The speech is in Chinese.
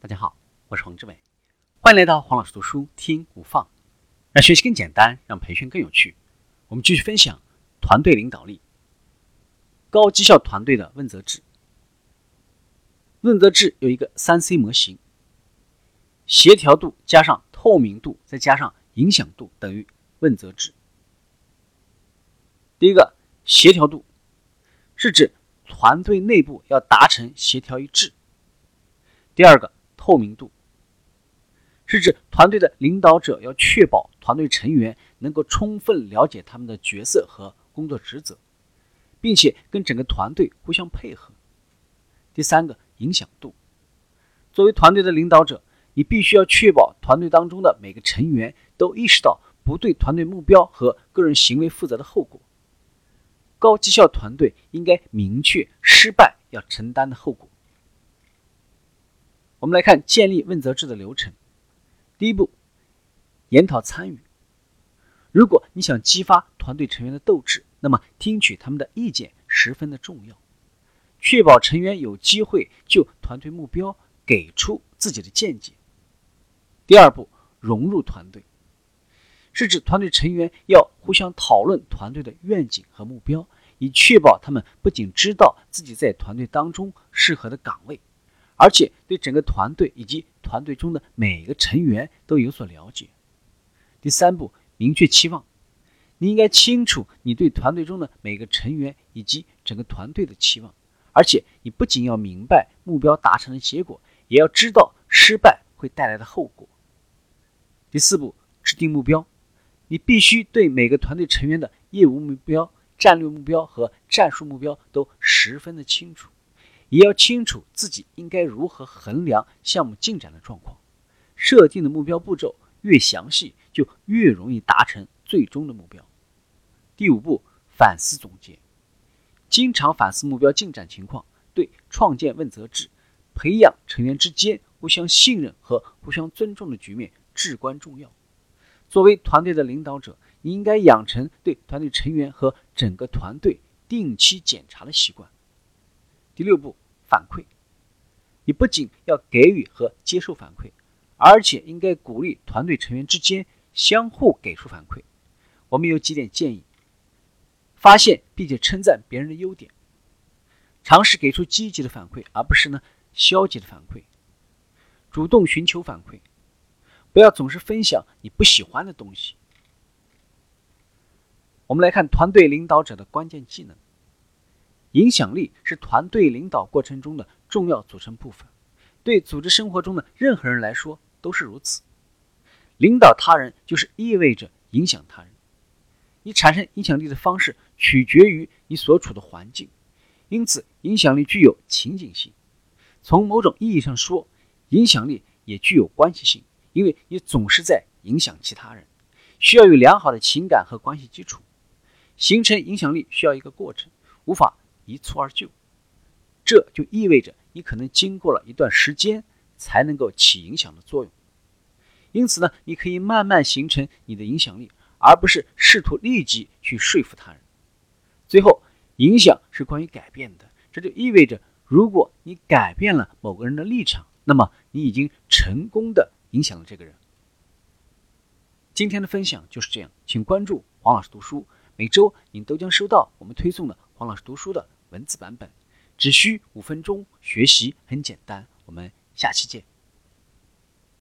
大家好，我是黄志伟，欢迎来到黄老师读书听无放，让学习更简单，让培训更有趣。我们继续分享团队领导力、高绩效团队的问责制。问责制有一个三 C 模型：协调度加上透明度再加上影响度等于问责制。第一个，协调度是指团队内部要达成协调一致。第二个。透明度是指团队的领导者要确保团队成员能够充分了解他们的角色和工作职责，并且跟整个团队互相配合。第三个，影响度。作为团队的领导者，你必须要确保团队当中的每个成员都意识到不对团队目标和个人行为负责的后果。高绩效团队应该明确失败要承担的后果。我们来看建立问责制的流程。第一步，研讨参与。如果你想激发团队成员的斗志，那么听取他们的意见十分的重要，确保成员有机会就团队目标给出自己的见解。第二步，融入团队，是指团队成员要互相讨论团队的愿景和目标，以确保他们不仅知道自己在团队当中适合的岗位。而且对整个团队以及团队中的每个成员都有所了解。第三步，明确期望。你应该清楚你对团队中的每个成员以及整个团队的期望，而且你不仅要明白目标达成的结果，也要知道失败会带来的后果。第四步，制定目标。你必须对每个团队成员的业务目标、战略目标和战术目标都十分的清楚。也要清楚自己应该如何衡量项目进展的状况，设定的目标步骤越详细，就越容易达成最终的目标。第五步，反思总结，经常反思目标进展情况，对创建问责制、培养成员之间互相信任和互相尊重的局面至关重要。作为团队的领导者，你应该养成对团队成员和整个团队定期检查的习惯。第六步，反馈。你不仅要给予和接受反馈，而且应该鼓励团队成员之间相互给出反馈。我们有几点建议：发现并且称赞别人的优点，尝试给出积极的反馈，而不是呢消极的反馈。主动寻求反馈，不要总是分享你不喜欢的东西。我们来看团队领导者的关键技能。影响力是团队领导过程中的重要组成部分，对组织生活中的任何人来说都是如此。领导他人就是意味着影响他人。你产生影响力的方式取决于你所处的环境，因此影响力具有情景性。从某种意义上说，影响力也具有关系性，因为你总是在影响其他人，需要有良好的情感和关系基础。形成影响力需要一个过程，无法。一蹴而就，这就意味着你可能经过了一段时间才能够起影响的作用。因此呢，你可以慢慢形成你的影响力，而不是试图立即去说服他人。最后，影响是关于改变的，这就意味着如果你改变了某个人的立场，那么你已经成功的影响了这个人。今天的分享就是这样，请关注黄老师读书，每周您都将收到我们推送的黄老师读书的。文字版本，只需五分钟，学习很简单。我们下期见。